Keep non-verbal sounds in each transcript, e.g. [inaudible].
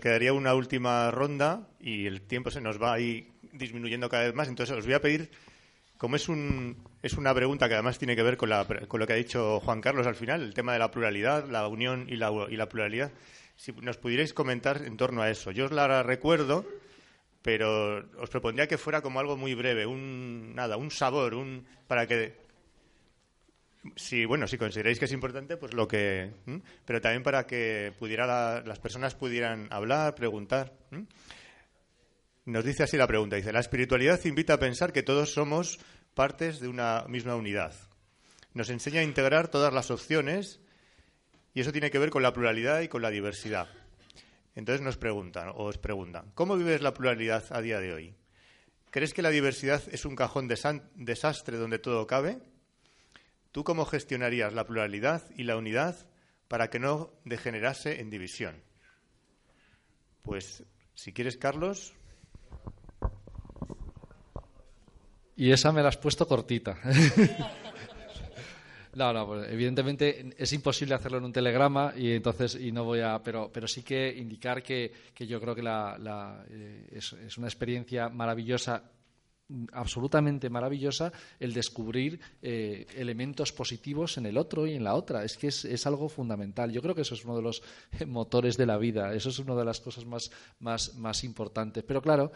quedaría una última ronda y el tiempo se nos va ahí disminuyendo cada vez más. Entonces os voy a pedir, como es, un, es una pregunta que además tiene que ver con, la, con lo que ha dicho Juan Carlos al final, el tema de la pluralidad, la unión y la, y la pluralidad, si nos pudierais comentar en torno a eso. Yo os la recuerdo, pero os propondría que fuera como algo muy breve, un nada, un sabor, un para que si bueno, si consideráis que es importante, pues lo que, pero también para que pudiera las personas pudieran hablar, preguntar. Nos dice así la pregunta, dice, la espiritualidad invita a pensar que todos somos partes de una misma unidad. Nos enseña a integrar todas las opciones y eso tiene que ver con la pluralidad y con la diversidad. Entonces nos preguntan, o os preguntan, ¿cómo vives la pluralidad a día de hoy? ¿Crees que la diversidad es un cajón de desastre donde todo cabe? ¿Tú cómo gestionarías la pluralidad y la unidad para que no degenerase en división? Pues, si quieres, Carlos. Y esa me la has puesto cortita. [laughs] No, no, pues evidentemente es imposible hacerlo en un telegrama y entonces y no voy a, pero, pero sí que indicar que, que yo creo que la, eh, es, es, una experiencia maravillosa absolutamente maravillosa el descubrir eh, elementos positivos en el otro y en la otra. Es que es, algo fundamental. Yo creo que eso es uno de los motores de la vida. Eso es una de las cosas más, más, más importantes. Pero claro,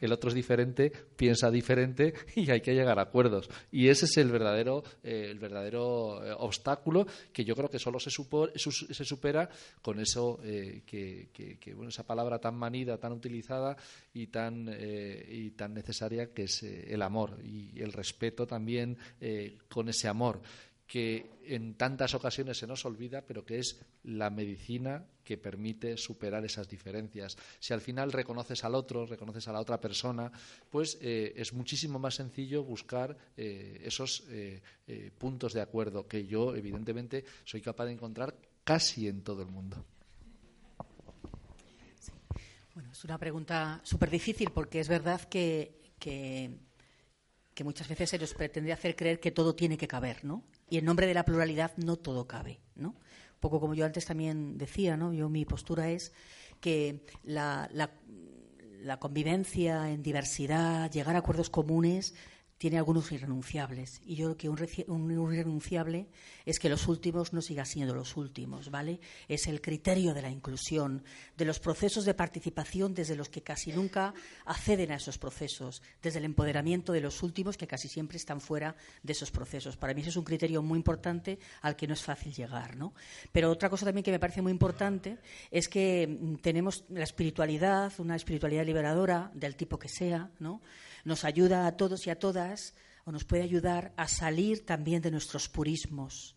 el otro es diferente, piensa diferente y hay que llegar a acuerdos. Y ese es el verdadero, eh, el verdadero eh, obstáculo que yo creo que solo se, se supera con eso que, que, bueno, esa palabra tan manida, tan utilizada y tan, y tan necesaria que es eh, el amor y el respeto también eh, con ese amor que en tantas ocasiones se nos olvida, pero que es la medicina que permite superar esas diferencias. Si al final reconoces al otro, reconoces a la otra persona, pues eh, es muchísimo más sencillo buscar esos puntos de acuerdo que yo, evidentemente, soy capaz de encontrar casi en todo el mundo. Bueno, es una pregunta súper difícil porque es verdad que que, muchas veces se nos pretende hacer creer que todo tiene que caber, ¿no? Y en nombre de la pluralidad no todo cabe, ¿no? Un poco como yo antes también decía, ¿no? Yo mi postura es que la, la convivencia en diversidad, llegar a acuerdos comunes, tiene algunos irrenunciables. Y yo creo que un, irrenunciable es que los últimos no sigan siendo los últimos, ¿vale? Es el criterio de la inclusión, de los procesos de participación desde los que casi nunca acceden a esos procesos, desde el empoderamiento de los últimos que casi siempre están fuera de esos procesos. Para mí ese es un criterio muy importante al que no es fácil llegar, ¿no? Pero otra cosa también que me parece muy importante es que mm, tenemos la espiritualidad, una espiritualidad liberadora del tipo que sea, ¿no? Nos ayuda a todos y a todas, o nos puede ayudar a salir también de nuestros purismos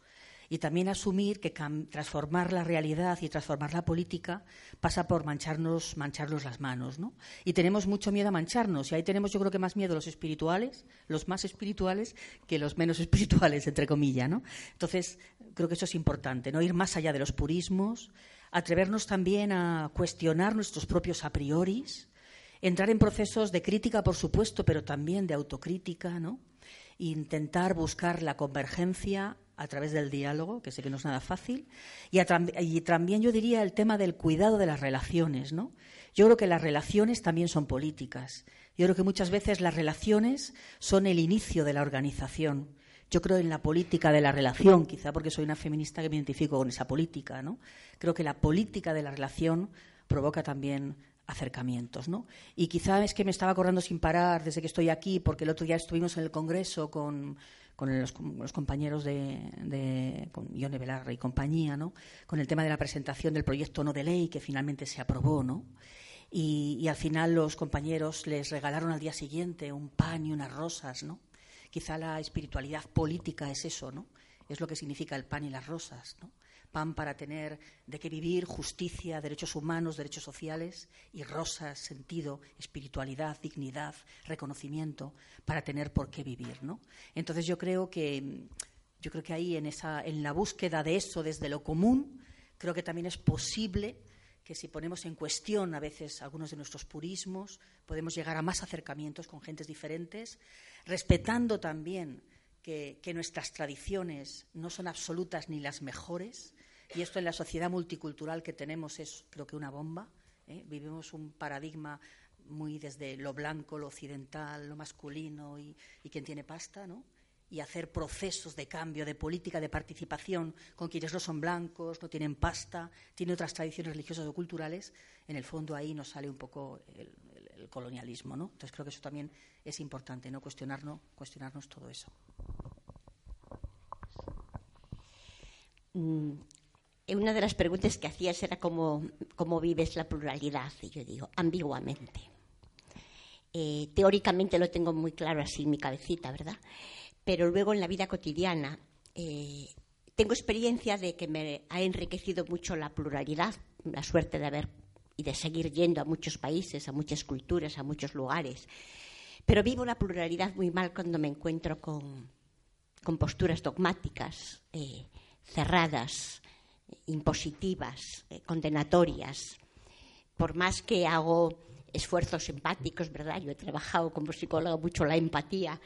y también asumir que transformar la realidad y transformar la política pasa por mancharnos, mancharnos las manos, ¿no? Y tenemos mucho miedo a mancharnos, y ahí tenemos yo creo que más miedo los espirituales, los más espirituales, que los menos [laughs] espirituales, entre comillas, ¿no? Entonces, creo que eso es importante, ¿no? Ir más allá de los purismos, atrevernos también a cuestionar nuestros propios a prioris, entrar en procesos de crítica, por supuesto, pero también de autocrítica, ¿no? intentar buscar la convergencia a través del diálogo, que sé que no es nada fácil, y, y, también yo diría el tema del cuidado de las relaciones, ¿no? Yo creo que las relaciones también son políticas. Yo creo que muchas veces las relaciones son el inicio de la organización. Yo creo en la política de la relación, quizá porque soy una feminista que me identifico con esa política, ¿no? Creo que la política de la relación provoca también acercamientos, ¿no? Y quizá es que me estaba acordando sin parar desde que estoy aquí, porque el otro día estuvimos en el Congreso con, los, compañeros de, de con Ione Belarra y compañía, ¿no? Con el tema de la presentación del proyecto no de ley que finalmente se aprobó, ¿no? Y, y al final los compañeros les regalaron al día siguiente un pan y unas rosas, ¿no? Quizá la espiritualidad política es eso, ¿no? Es lo que significa el pan y las rosas, ¿no? Pan para tener de qué vivir, justicia, derechos humanos, derechos sociales y rosas, sentido, espiritualidad, dignidad, reconocimiento para tener por qué vivir, ¿no? Entonces yo creo que yo creo que ahí en esa en la búsqueda de eso desde lo común, creo que también es posible que si ponemos en cuestión a veces algunos de nuestros purismos, podemos llegar a más acercamientos con gentes diferentes, respetando también que, que, nuestras tradiciones no son absolutas ni las mejores, Y esto en la sociedad multicultural que tenemos es, creo que, una bomba. ¿eh? Vivimos un paradigma muy desde lo blanco, lo occidental, lo masculino y, quien tiene pasta, ¿no? y hacer procesos de cambio, de política, de participación con quienes no son blancos, no tienen pasta, tienen otras tradiciones religiosas o culturales, en el fondo ahí nos sale un poco el, colonialismo, ¿no? Entonces creo que eso también es importante, ¿no? Cuestionarnos, cuestionarnos todo eso. Una de las preguntas que hacías era cómo, cómo vives la pluralidad, y yo digo, ambiguamente. Eh, teóricamente lo tengo muy claro así en mi cabecita, ¿verdad? pero luego en la vida cotidiana eh, tengo experiencia de que me ha enriquecido mucho la pluralidad, la suerte de haber y de seguir yendo a muchos países, a muchas culturas, a muchos lugares. Pero vivo la pluralidad muy mal cuando me encuentro con, posturas dogmáticas, eh, cerradas, impositivas, eh, condenatorias. Por más que hago esfuerzos empáticos, ¿verdad? Yo he trabajado como psicóloga mucho la empatía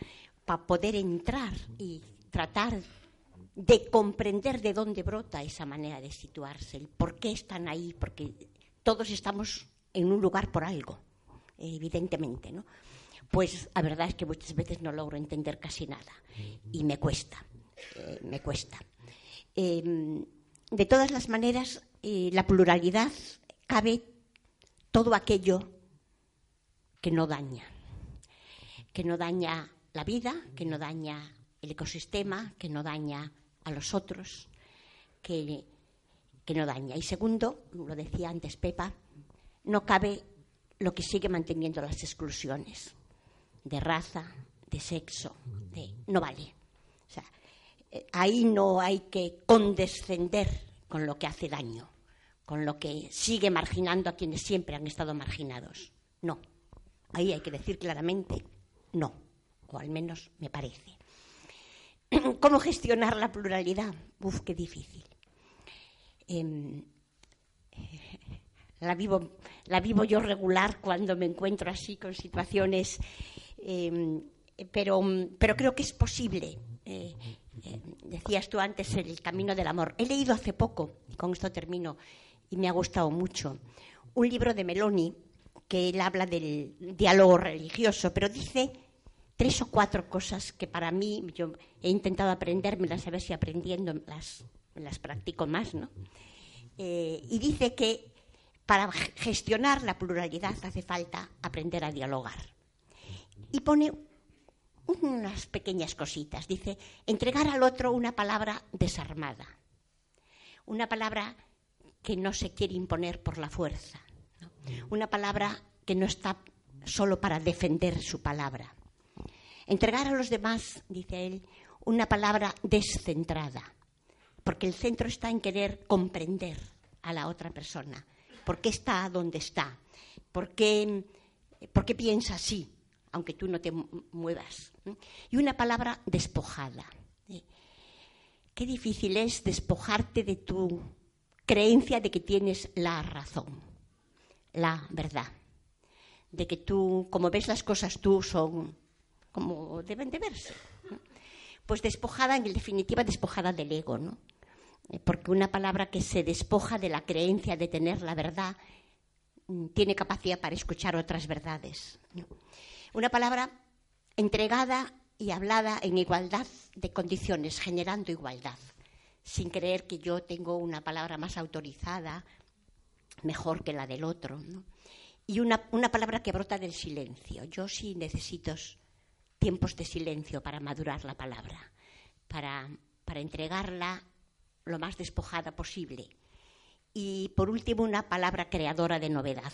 para poder entrar y tratar de comprender de dónde brota esa manera de situarse, el por qué están ahí, porque todos estamos en un lugar por algo, evidentemente, ¿no? Pues la verdad es que muchas veces no logro entender casi nada y me cuesta, eh, me cuesta. Em, de todas las maneras, eh, la pluralidad cabe todo aquello que no daña, que no daña la vida, que no daña el ecosistema, que no daña a los otros, que, que no daña. Y segundo, lo decía antes Pepa, no cabe lo que sigue manteniendo las exclusiones de raza, de sexo, de no vale. O sea, eh, ahí no hay que condescender con lo que hace daño, con lo que sigue marginando a quienes siempre han estado marginados. No. Ahí hay que decir claramente no o al menos me parece. [clears throat] ¿Cómo gestionar la pluralidad? Uf, qué difícil. Em, [laughs] la, vivo, la vivo yo regular cuando me encuentro así con situaciones, em, pero, pero creo que es posible. Eh, decías tú antes el camino del amor. He leído hace poco, y con esto termino, y me ha gustado mucho, un libro de Meloni que él habla del diálogo religioso, pero dice tres o cuatro cosas que para mí yo he intentado aprendérmelas a ver si aprendiendo las, las practico más, ¿no? Eh, y dice que para gestionar la pluralidad hace falta aprender a dialogar. Y pone unas pequeñas cositas. Dice, entregar al otro una palabra desarmada, una palabra que no se quiere imponer por la fuerza, una palabra que no está solo para defender su palabra, Entregar a los demás, dice él, una palabra descentrada, porque el centro está en querer comprender a la otra persona. ¿Por qué está donde está? ¿Por qué, piensa así, aunque tú no te muevas? Y una palabra despojada. Qué difícil es despojarte de tu creencia de que tienes la razón, la verdad, de que tú, como ves las cosas tú, son como deben de verse. Pues despojada, en definitiva, despojada del ego, ¿no? Eh, porque una palabra que se despoja de la creencia de tener la verdad mm, tiene capacidad para escuchar otras verdades. Una palabra entregada y hablada en igualdad de condiciones, generando igualdad, sin creer que yo tengo una palabra más autorizada, mejor que la del otro. Y una, una palabra que brota del silencio. Yo sí necesito tiempos de silencio para madurar la palabra, para, para entregarla lo más despojada posible. Y por último, una palabra creadora de novedad.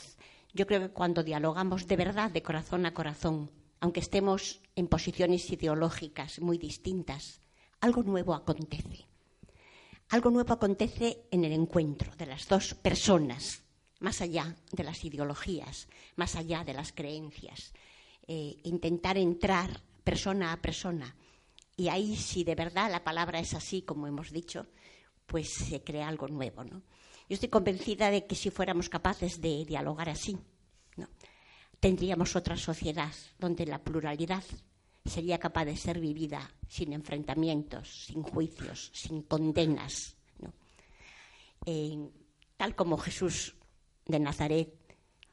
Yo creo que cuando dialogamos de verdad, de corazón a corazón, aunque estemos en posiciones ideológicas muy distintas, algo nuevo acontece. Algo nuevo acontece en el encuentro de las dos personas, más allá de las ideologías, más allá de las creencias, eh, intentar entrar persona a persona. Y ahí, si de verdad la palabra es así, como hemos dicho, pues se crea algo nuevo. ¿no? Yo estoy convencida de que si fuéramos capaces de dialogar así, tendríamos otra sociedad donde la pluralidad sería capaz de ser vivida sin enfrentamientos, sin juicios, sin condenas. tal como Jesús de Nazaret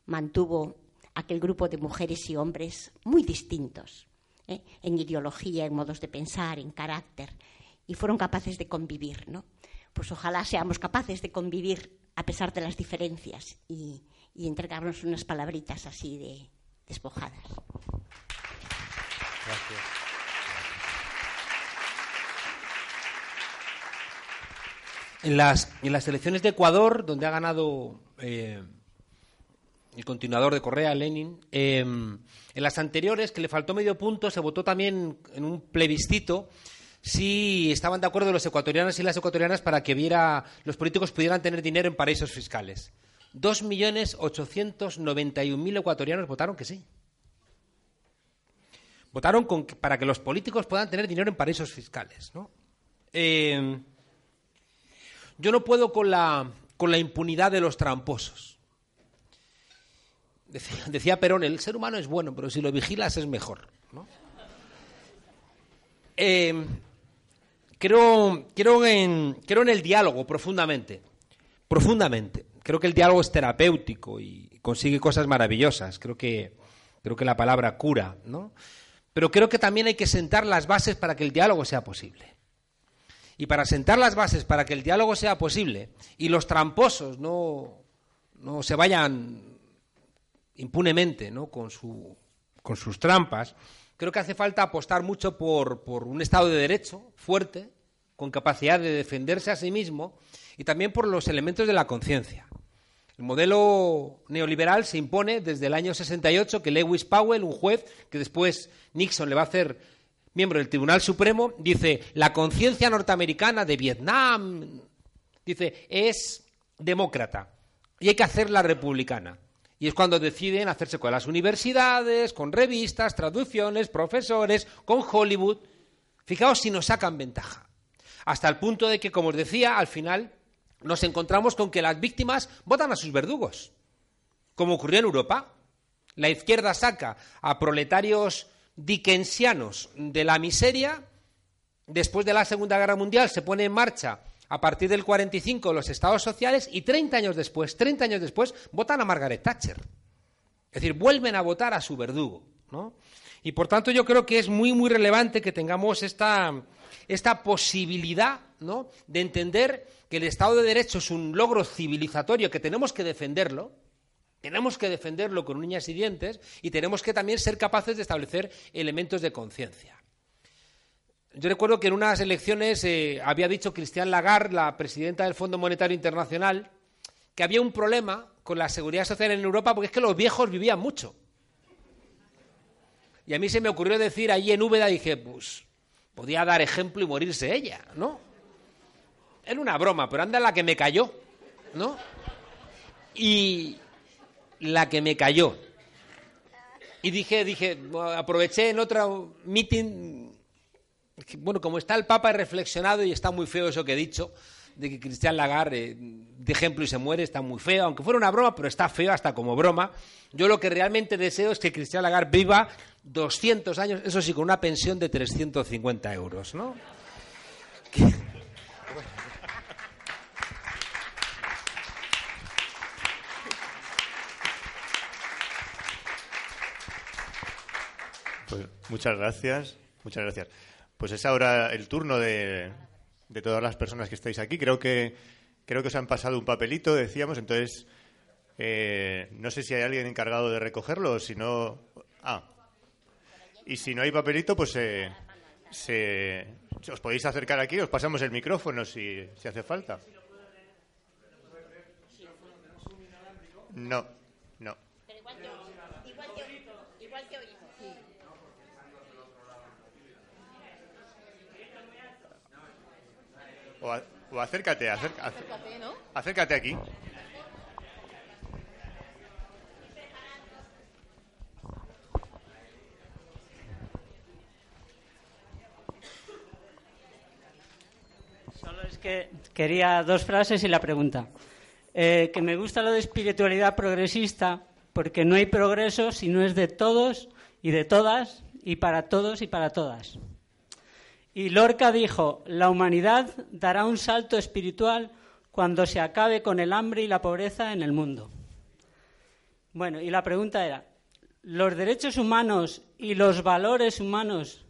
mantuvo aquel grupo de mujeres y hombres muy distintos ¿eh? en ideología, en modos de pensar, en carácter, y fueron capaces de convivir, ¿no? Pues ojalá seamos capaces de convivir a pesar de las diferencias y, y entregarnos unas palabritas así de despojadas. Gracias. En las, elecciones de Ecuador, donde ha ganado eh, el continuador de Correa, Lenin, em, en las anteriores, que le faltó medio punto, se votó también en un plebiscito si estaban de acuerdo los ecuatorianos y las ecuatorianas para que viera, los políticos pudieran tener dinero en paraísos fiscales. 2.891.000 ecuatorianos votaron que sí. Votaron para que los políticos puedan tener dinero en paraísos fiscales. Em, yo no puedo con la, con la impunidad de los tramposos. Decía, Perón, el ser humano es bueno, pero si lo vigilas es mejor. Em, creo, en, creo en el diálogo profundamente. Profundamente. Creo que el diálogo es terapéutico y consigue cosas maravillosas. Creo que, creo que la palabra cura, ¿no? Pero creo que también hay que sentar las bases para que el diálogo sea posible. Y para sentar las bases para que el diálogo sea posible y los tramposos no, no se vayan impunemente ¿no? con, su, con sus trampas, creo que hace falta apostar mucho por, por un Estado de Derecho fuerte, con capacidad de defenderse a sí mismo y también por los elementos de la conciencia. El modelo neoliberal se impone desde el año 68 que Lewis Powell, un juez que después Nixon le va a hacer miembro del Tribunal Supremo, dice, la conciencia norteamericana de Vietnam, dice, es demócrata y hay que hacerla republicana. Y es cuando deciden hacerse con las universidades, con revistas, traducciones, profesores, con Hollywood. Fijaos si nos sacan ventaja. Hasta el punto de que, como os decía, al final nos encontramos con que las víctimas votan a sus verdugos. Como ocurrió en Europa. La izquierda saca a proletarios dickensianos de la miseria. Después de la Segunda Guerra Mundial se pone en marcha a partir del 45 los estados sociales y 30 años después, 30 años después, votan a Margaret Thatcher. Es decir, vuelven a votar a su verdugo. ¿no? Y por tanto yo creo que es muy, muy relevante que tengamos esta, esta posibilidad ¿no? de entender que el Estado de Derecho es un logro civilizatorio que tenemos que defenderlo, tenemos que defenderlo con uñas y dientes y tenemos que también ser capaces de establecer elementos de conciencia. Yo recuerdo que en unas elecciones eh, había dicho Cristian Lagarde, la presidenta del Fondo Monetario Internacional, que había un problema con la seguridad social en Europa porque es que los viejos vivían mucho. Y a mí se me ocurrió decir allí en Úbeda, dije, pues podía dar ejemplo y morirse ella, ¿no? Era una broma, pero anda la que me cayó, ¿no? Y la que me cayó. Y dije, dije, aproveché en otro meeting bueno, como está el Papa, he reflexionado y está muy feo eso que he dicho, de que Cristian Lagarde, eh, de ejemplo, y se muere, está muy feo, aunque fuera una broma, pero está feo hasta como broma. Yo lo que realmente deseo es que Cristian Lagarde viva 200 años, eso sí, con una pensión de 350 euros, ¿no? Pues muchas gracias, muchas gracias. Pues es ahora el turno de, todas las personas que estáis aquí. Creo que, creo que os han pasado un papelito, decíamos, entonces eh, no sé si hay alguien encargado de recogerlo si no. Ah. Y si no hay papelito, pues eh, se, os podéis acercar aquí, os pasamos el micrófono si, si hace falta. No. O, acércate, acércate, ¿no? acércate aquí. Solo quería dos frases y la pregunta. Eh, que me gusta lo de espiritualidad progresista porque no hay progreso si no es de todos y de todas y para todos y para todas. Y Lorca dijo, la humanidad dará un salto espiritual cuando se acabe con el hambre y la pobreza en el mundo. Bueno, y la pregunta era, ¿los derechos humanos y los valores humanos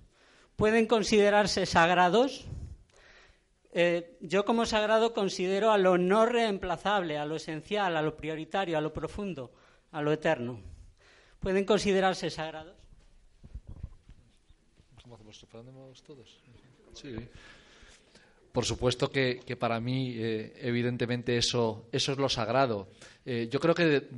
pueden considerarse sagrados? Eh, yo como sagrado considero a lo no reemplazable, a lo esencial, a lo prioritario, a lo profundo, a lo eterno. ¿Pueden considerarse sagrados? todos? Sí. Por supuesto que, para mí, eh, evidentemente, eso, eso es lo sagrado. Eh, yo creo que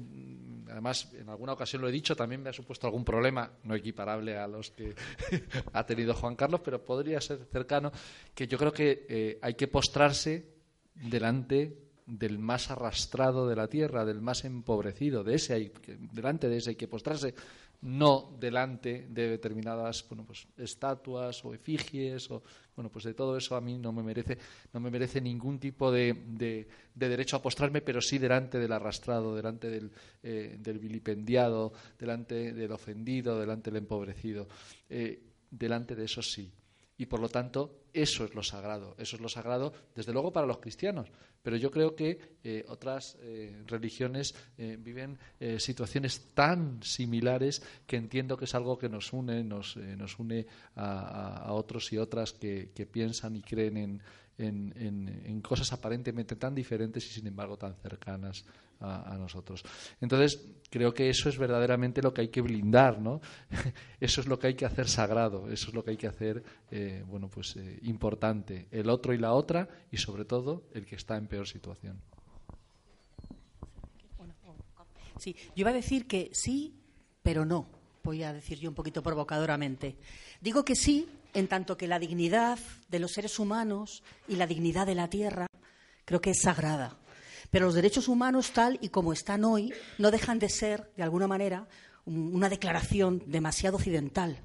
además en alguna ocasión lo he dicho, también me ha supuesto algún problema, no equiparable a los que [laughs] ha tenido Juan Carlos, pero podría ser cercano, que yo creo que eh, hay que postrarse delante del más arrastrado de la tierra, del más empobrecido, de ese hay, delante de ese hay que postrarse, no delante de determinadas bueno, pues, estatuas o efigies o bueno pues de todo eso a mí no me merece no me merece ningún tipo de, de, derecho a postrarme pero sí delante del arrastrado delante del, eh, del vilipendiado delante del ofendido delante del empobrecido. Eh, delante de eso sí y por lo tanto eso es lo sagrado, eso es lo sagrado desde luego para los cristianos, pero yo creo que eh, otras eh, religiones eh, viven situaciones tan similares que entiendo que es algo que nos une, nos, nos une a, otros y otras que piensan y creen en, en, cosas aparentemente tan diferentes y sin embargo tan cercanas a, nosotros. Entonces, creo que eso es verdaderamente lo que hay que blindar, ¿no? [laughs] eso es lo que hay que hacer sagrado, eso es lo que hay que hacer, eh, bueno, pues eh, importante, el otro y la otra y sobre todo el que está en peor situación. Sí, yo iba a decir que sí, pero no. Voy a decir yo un poquito provocadoramente. Digo que sí en tanto que la dignidad de los seres humanos y la dignidad de la tierra creo que es sagrada. Pero los derechos humanos, tal y como están hoy, no dejan de ser, de alguna manera, una declaración demasiado occidental,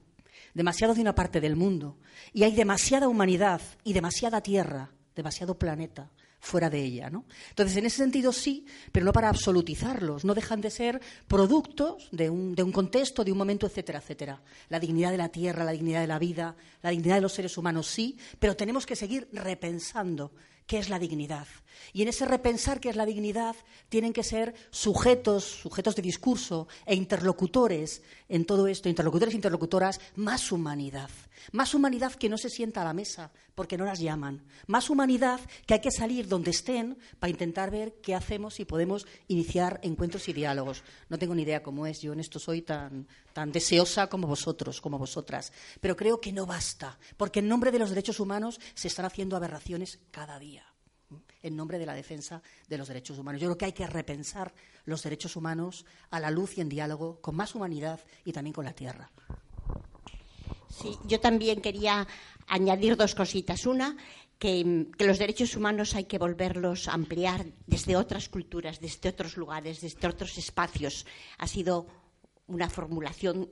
demasiado de una parte del mundo. Y hay demasiada humanidad y demasiada tierra, demasiado planeta fuera de ella. ¿no? Entonces, en ese sentido sí, pero no para absolutizarlos. No dejan de ser productos de un, de un contexto, de un momento, etcétera, etcétera. La dignidad de la tierra, la dignidad de la vida, la dignidad de los seres humanos sí, pero tenemos que seguir repensando qué es la dignidad. Y en ese repensar qué es la dignidad tienen que ser sujetos, sujetos de discurso e interlocutores en todo esto, interlocutores e interlocutoras, más humanidad. Más humanidad que no se sienta a la mesa porque no las llaman. Más humanidad que hay que salir donde estén para intentar ver qué hacemos y podemos iniciar encuentros y diálogos. No tengo ni idea cómo es, yo en esto soy tan, tan deseosa como vosotros, como vosotras. Pero creo que no basta, porque en nombre de los derechos humanos se están haciendo aberraciones cada día en nombre de la defensa de los derechos humanos. Yo creo que hay que repensar los derechos humanos a la luz y en diálogo con más humanidad y también con la tierra. Sí, yo también quería añadir dos cositas. Una, que, los derechos humanos hay que volverlos a ampliar desde otras culturas, desde otros lugares, desde otros espacios. Ha sido una formulación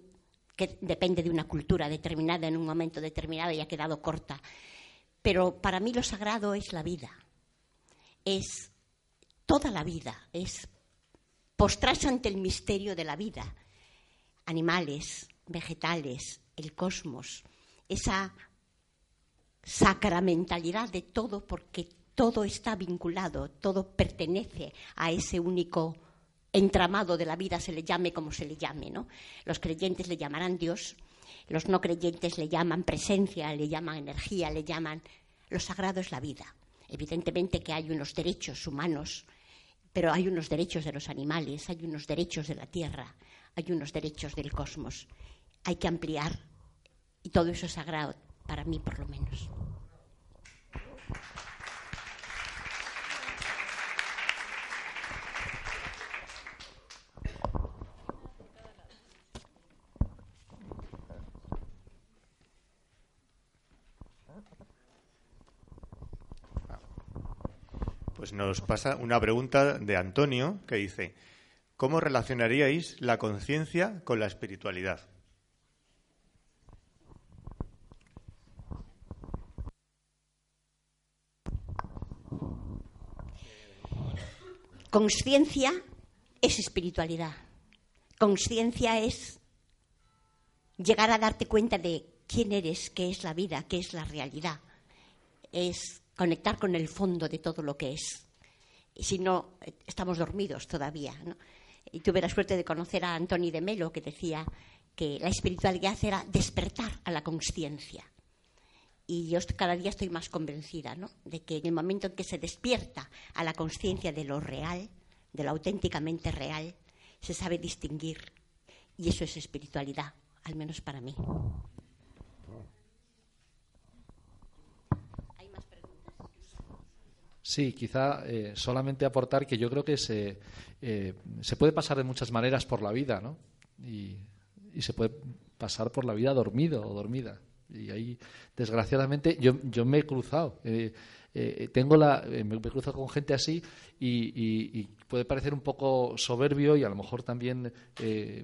que depende de una cultura determinada en un momento determinado y ha quedado corta. Pero para mí lo sagrado es la vida es toda la vida, es postrarse ante el misterio de la vida, animales, vegetales, el cosmos, esa sacramentalidad de todo porque todo está vinculado, todo pertenece a ese único entramado de la vida, se le llame como se le llame, ¿no? Los creyentes le llamarán Dios, los no creyentes le llaman presencia, le llaman energía, le llaman lo sagrado es la vida. Evidentemente que hay unos derechos humanos, pero hay unos derechos de los animales, hay unos derechos de la tierra, hay unos derechos del cosmos. Hay que ampliar y todo eso es sagrado, para mí por lo menos. Nos pasa una pregunta de Antonio que dice, ¿cómo relacionaríais la conciencia con la espiritualidad? Conciencia es espiritualidad. Conciencia es llegar a darte cuenta de quién eres, qué es la vida, qué es la realidad. Es conectar con el fondo de todo lo que es. si no, estamos dormidos todavía. Y tuve la suerte de conocer a Antoni de Melo, que decía que la espiritualidad era despertar a la conciencia. Y yo cada día estoy más convencida de que en el momento en que se despierta a la conciencia de lo real, de lo auténticamente real, se sabe distinguir. Y eso es espiritualidad, al menos para mí. Sí, quizá eh, solamente aportar que yo creo que se, eh, se puede pasar de muchas maneras por la vida, ¿no? Y, se puede pasar por la vida dormido o dormida. Y ahí, desgraciadamente, yo, yo me he cruzado. Eh, eh, tengo la, eh, me, cruzo con gente así y, puede parecer un poco soberbio y a lo mejor también eh,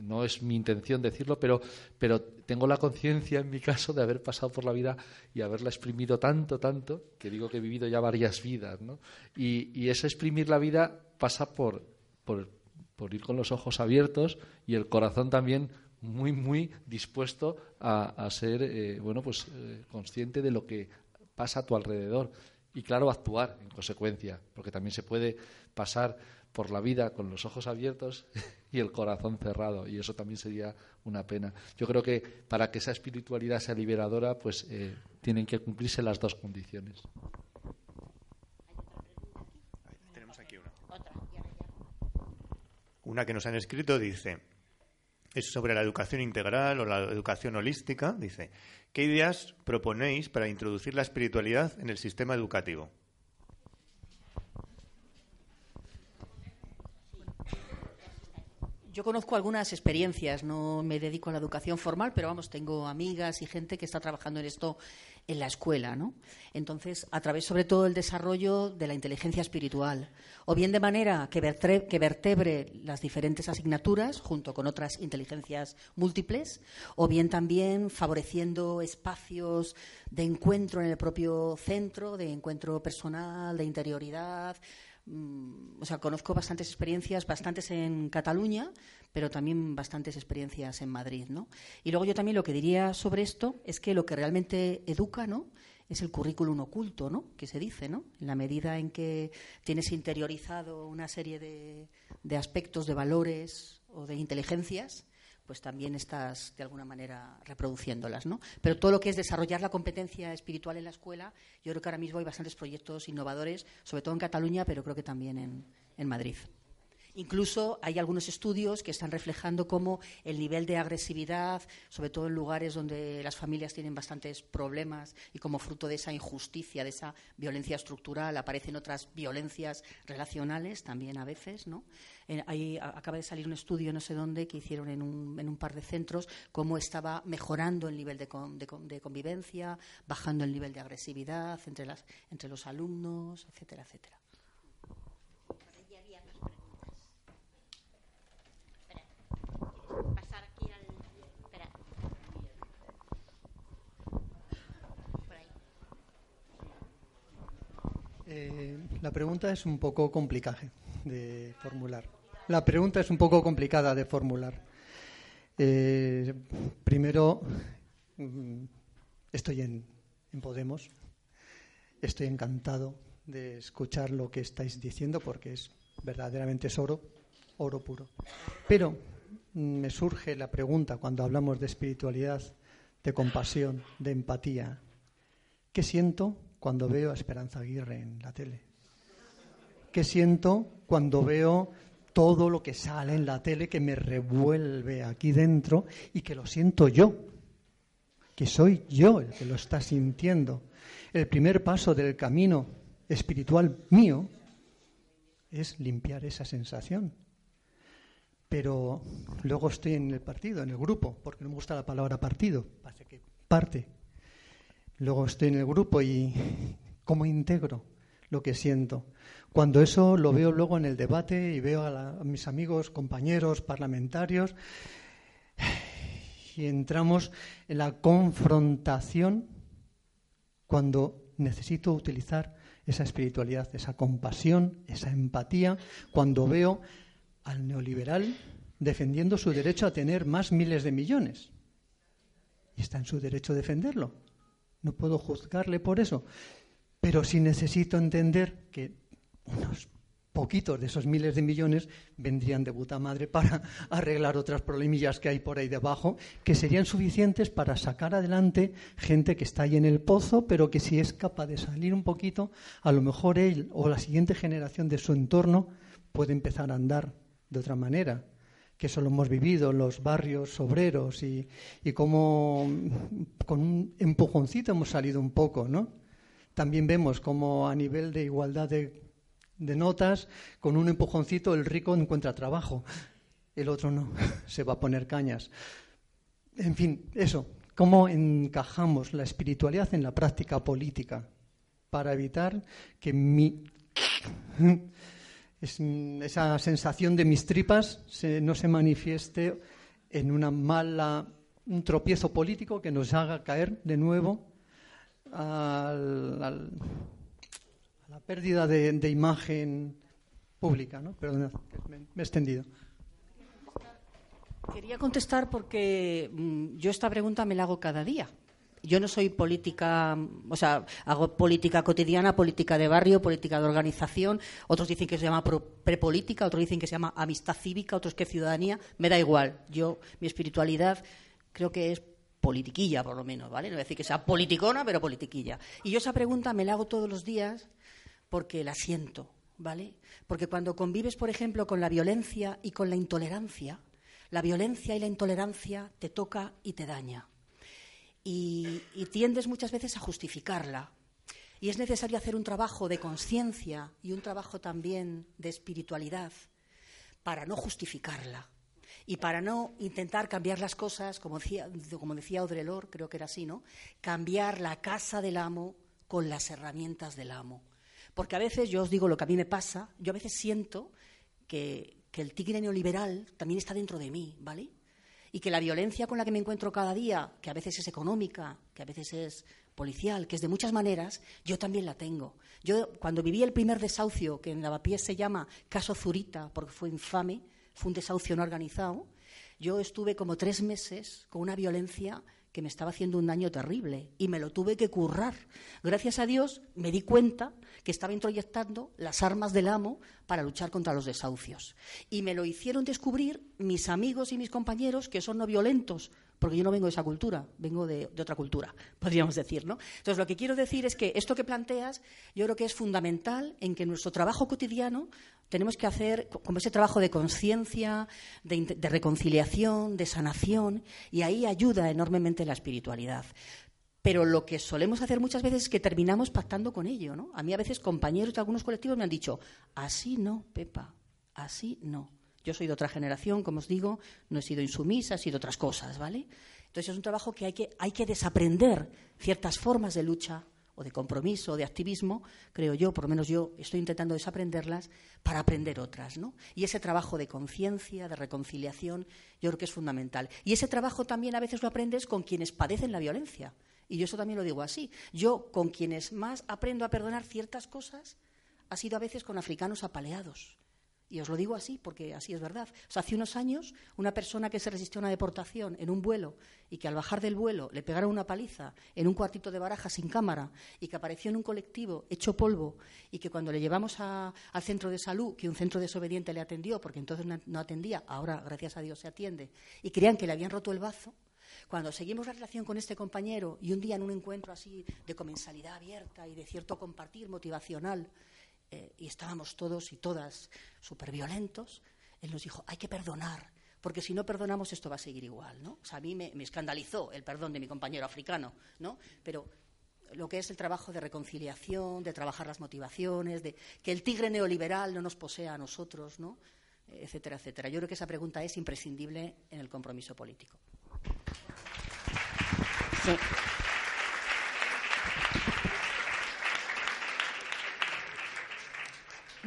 no es mi intención decirlo, pero, pero tengo la conciencia en mi caso de haber pasado por la vida y haberla exprimido tanto, tanto, que digo que he vivido ya varias vidas. ¿no? Y, y ese exprimir la vida pasa por, por, por ir con los ojos abiertos y el corazón también muy muy dispuesto a, ser bueno pues consciente de lo que pasa a tu alrededor y claro, actuar en consecuencia, porque también se puede pasar por la vida con los ojos abiertos [laughs] y el corazón cerrado, y eso también sería una pena. Yo creo que para que esa espiritualidad sea liberadora, pues eh, tienen que cumplirse las dos condiciones. Tenemos aquí una. Una que nos han escrito dice, es sobre la educación integral o la educación holística, dice, ¿Qué ideas proponéis para introducir la espiritualidad en el sistema educativo? Yo conozco algunas experiencias, no me dedico a la educación formal, pero vamos, tengo amigas y gente que está trabajando en esto en la escuela, ¿no? Entonces, a través sobre todo del desarrollo de la inteligencia espiritual, o bien de manera que, vertebre las diferentes asignaturas junto con otras inteligencias múltiples, o bien también favoreciendo espacios de encuentro en el propio centro, de encuentro personal, de interioridad, o sea, conozco bastantes experiencias, bastantes en Cataluña, pero también bastantes experiencias en Madrid, ¿no? Y luego yo también lo que diría sobre esto es que lo que realmente educa, ¿no? Es el currículum oculto, ¿no? Que se dice, ¿no? En la medida en que tienes interiorizado una serie de, de aspectos, de valores o de inteligencias, pues también estás de alguna manera reproduciéndolas, ¿no? Pero todo lo que es desarrollar la competencia espiritual en la escuela, yo creo que ahora mismo hay bastantes proyectos innovadores, sobre todo en Cataluña, pero creo que también en, en Madrid. Incluso hay algunos estudios que están reflejando cómo el nivel de agresividad, sobre todo en lugares donde las familias tienen bastantes problemas y como fruto de esa injusticia, de esa violencia estructural, aparecen otras violencias relacionales también a veces, ¿no? Eh, acaba de salir un estudio, no sé dónde, que hicieron en un, en un par de centros, cómo estaba mejorando el nivel de, de, convivencia, bajando el nivel de agresividad entre, las, entre los alumnos, etcétera, etcétera. Eh, la pregunta es un poco complicada de formular. La pregunta es un poco complicada de formular. Eh, primero, mm, estoy en, en Podemos. Estoy encantado de escuchar lo que estáis diciendo porque es verdaderamente es oro, oro puro. Pero mm, me surge la pregunta cuando hablamos de espiritualidad, de compasión, de empatía. ¿Qué siento cuando veo a Esperanza Aguirre en la tele? ¿Qué siento cuando veo todo lo que sale en la tele que me revuelve aquí dentro y que lo siento yo? Que soy yo el que lo está sintiendo. El primer paso del camino espiritual mío es limpiar esa sensación. Pero luego estoy en el partido, en el grupo, porque no me gusta la palabra partido, parece que parte Luego estoy en el grupo y [laughs] cómo integro lo que siento. Cuando eso lo veo luego en el debate y veo a, mis amigos, compañeros, parlamentarios, y entramos en la confrontación cuando necesito utilizar esa espiritualidad, esa compasión, esa empatía, cuando veo al neoliberal defendiendo su derecho a tener más miles de millones. Y está en su derecho a defenderlo. No puedo juzgarle por eso. Pero sí necesito entender que unos poquitos de esos miles de millones vendrían de puta madre para [laughs] arreglar otras problemillas que hay por ahí debajo, que serían suficientes para sacar adelante gente que está ahí en el pozo, pero que si es capaz de salir un poquito, a lo mejor él o la siguiente generación de su entorno puede empezar a andar de otra manera que eso lo hemos vivido los barrios obreros y, y cómo con un empujoncito hemos salido un poco, ¿no? También vemos cómo a nivel de igualdad de de notas, con un empujoncito el rico encuentra trabajo, el otro no, [laughs] se va a poner cañas. En fin, eso, cómo encajamos la espiritualidad en la práctica política para evitar que mi, esa sensación de mis tripas no se manifieste en una mala, un tropiezo político que nos haga caer de nuevo al la pérdida de, imagen pública, ¿no? Perdón, me, he extendido. Quería contestar porque mm, yo esta pregunta me la hago cada día. Yo no soy política, o sea, hago política cotidiana, política de barrio, política de organización. Otros dicen que se llama prepolítica, otros dicen que se llama amistad cívica, otros que ciudadanía. Me da igual. Yo, mi espiritualidad, creo que es politiquilla, por lo menos, ¿vale? No voy a decir que sea politicona, pero politiquilla. Y yo esa pregunta me la hago todos los días porque la siento, ¿vale? Porque cuando convives, por ejemplo, con la violencia y con la intolerancia, la violencia y la intolerancia te toca y te daña. Y, tiendes muchas veces a justificarla. Y es necesario hacer un trabajo de conciencia y un trabajo también de espiritualidad para no justificarla y para no intentar cambiar las cosas, como decía, como decía creo que era así, ¿no? Cambiar la casa del amo con las herramientas del amo. Porque a veces, yo os digo lo que a mí me pasa, yo a veces siento que, el tigre neoliberal también está dentro de mí, ¿vale? Y que la violencia con la que me encuentro cada día, que a veces es económica, que a veces es policial, que es de muchas maneras, yo también la tengo. Yo, cuando viví el primer desahucio, que en Lavapiés se llama caso Zurita, porque fue infame, fue un desahucio no organizado, yo estuve como tres meses con una violencia que me estaba haciendo un daño terrible y me lo tuve que currar. Gracias a Dios me di cuenta que estaba introyectando las armas del amo para luchar contra los desahucios. Y me lo hicieron descubrir mis amigos y mis compañeros que son no violentos, porque yo no vengo de esa cultura, vengo de, otra cultura, [laughs] podríamos decir, ¿no? Entonces, lo que quiero decir es que esto que planteas, yo creo que es fundamental en que nuestro trabajo cotidiano tenemos que hacer como ese trabajo de conciencia, de, reconciliación, de sanación, y ahí ayuda enormemente la espiritualidad pero lo que solemos hacer muchas veces es que terminamos pactando con ello, ¿no? A mí a veces compañeros de algunos colectivos me han dicho, así no, Pepa, así no. Yo soy de otra generación, como os digo, no he sido insumisa, he sido otras cosas, ¿vale? Entonces es un trabajo que hay que, hay que desaprender ciertas formas de lucha o de compromiso o de activismo, creo yo, por lo menos yo estoy intentando desaprenderlas para aprender otras, ¿no? Y ese trabajo de conciencia, de reconciliación, yo creo que es fundamental. Y ese trabajo también a veces lo aprendes con quienes padecen la violencia. Y yo eso también lo digo así. Yo con quienes más aprendo a perdonar ciertas cosas ha sido a veces con africanos apaleados y os lo digo así porque así es verdad. hace unos años, una persona que se resistió a una deportación en un vuelo y que al bajar del vuelo le pegaron una paliza en un cuartito de baraja sin cámara y que apareció en un colectivo hecho polvo y que cuando le llevamos al centro de salud, que un centro desobediente le atendió, porque entonces no atendía, ahora gracias a Dios se atiende, y creían que le habían roto el bazo, cuando seguimos la relación con este compañero y un día en un encuentro así de comensalidad abierta y de cierto compartir motivacional, eh, y estábamos todos y todas súper violentos, él nos dijo, hay que perdonar, porque si no perdonamos esto va a seguir igual, ¿no? O sea, a mí me, escandalizó el perdón de mi compañero africano, ¿no? Pero lo que es el trabajo de reconciliación, de trabajar las motivaciones, de que el tigre neoliberal no nos posea a nosotros, ¿no? etcétera, etcétera. Yo creo que esa pregunta es imprescindible en el compromiso político.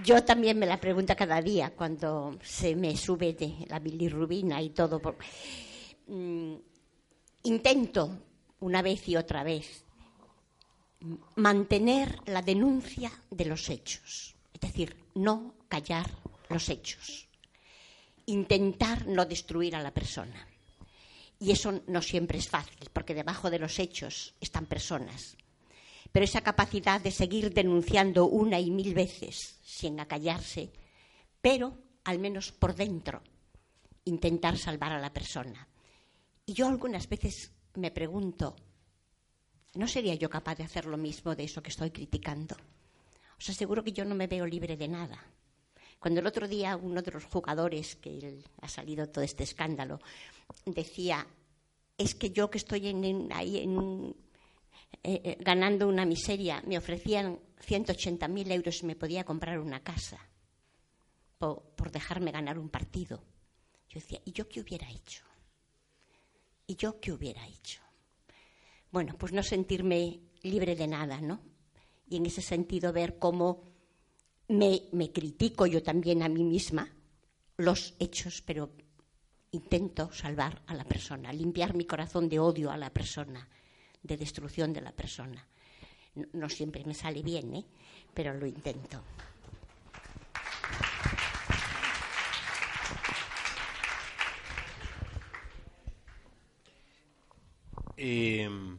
Yo también me la pregunto cada día cuando se me sube de la bilirrubina y todo. Mm, intento una vez y otra vez mantener la denuncia de los hechos, es decir, no callar los hechos, intentar no destruir a la persona. Y eso no siempre es fácil, porque debajo de los hechos están personas. Pero esa capacidad de seguir denunciando una y mil veces sin acallarse, pero al menos por dentro intentar salvar a la persona. Y yo algunas veces me pregunto, ¿no sería yo capaz de hacer lo mismo de eso que estoy criticando? Os aseguro que yo no me veo libre de nada. Cuando el otro día uno de los jugadores, que ha salido todo este escándalo, decía, es que yo que estoy ahí en eh, eh, ganando una miseria, me ofrecían 180.000 euros y me podía comprar una casa por dejarme ganar un partido. Yo decía, ¿y yo qué hubiera hecho? ¿Y yo qué hubiera hecho? Bueno, pues no sentirme libre de nada, ¿no? Y en ese sentido ver cómo me, me critico yo también a mí misma los hechos, pero intento salvar a la persona, limpiar mi corazón de odio a la persona, de destrucción de la persona. No, siempre me sale bien, ¿eh? pero lo intento. Em,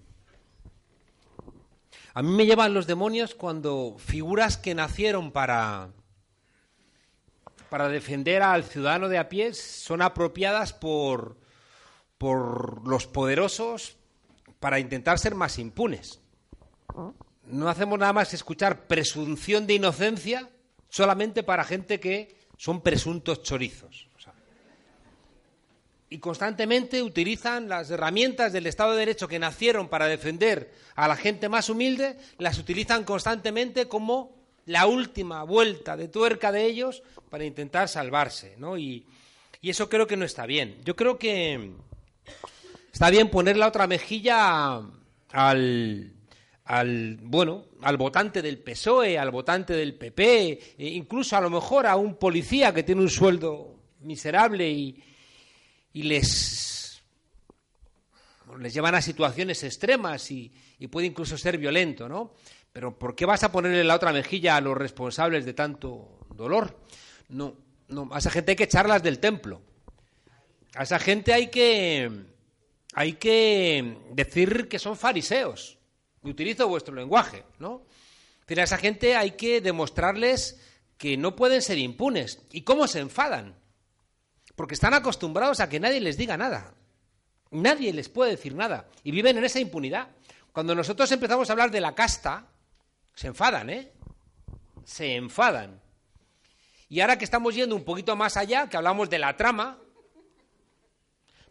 a mí me llevan los demonios cuando figuras que nacieron para, para defender al ciudadano de a pie son apropiadas por, por los poderosos para intentar ser más impunes. No hacemos nada más que escuchar presunción de inocencia solamente para gente que son presuntos chorizos y constantemente utilizan las herramientas del Estado de Derecho que nacieron para defender a la gente más humilde, las utilizan constantemente como la última vuelta de tuerca de ellos para intentar salvarse, ¿no? Y, eso creo que no está bien. Yo creo que está bien poner la otra mejilla al, al bueno, al votante del PSOE, al votante del PP, e incluso a lo mejor a un policía que tiene un sueldo miserable y, les, les llevan a situaciones extremas y, puede incluso ser violento, ¿no? Pero ¿por qué vas a ponerle la otra mejilla a los responsables de tanto dolor? No, no, a esa gente hay que echarlas del templo. A esa gente hay que, hay que decir que son fariseos. Y utilizo vuestro lenguaje, ¿no? Pero a esa gente hay que demostrarles que no pueden ser impunes. ¿Y cómo se enfadan? porque están acostumbrados a que nadie les diga nada. Nadie les puede decir nada. Y viven en esa impunidad. Cuando nosotros empezamos a hablar de la casta, se enfadan, ¿eh? Se enfadan. Y ahora que estamos yendo un poquito más allá, que hablamos de la trama,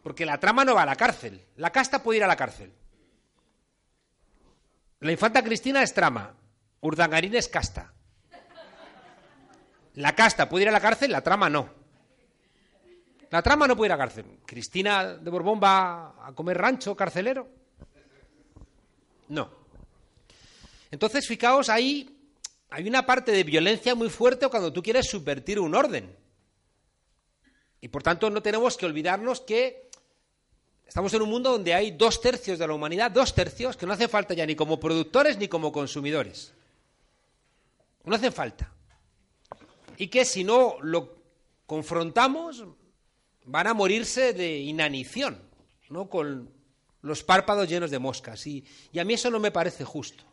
porque la trama no va a la cárcel, la casta puede ir a la cárcel. La infanta Cristina es trama, Urdangarín es casta. La casta puede ir a la cárcel, la trama no. La trama no puede ir a cárcel. ¿Cristina de Borbón va a comer rancho carcelero? No. Entonces, fijaos, ahí hay una parte de violencia muy fuerte cuando tú quieres subvertir un orden. Y por tanto, no tenemos que olvidarnos que estamos en un mundo donde hay dos tercios de la humanidad, dos tercios, que no hace falta ya ni como productores ni como consumidores. No hacen falta. Y que si no lo confrontamos, van a morirse de inanición, ¿no? Con los párpados llenos de moscas. Y, y, a mí eso no me parece justo.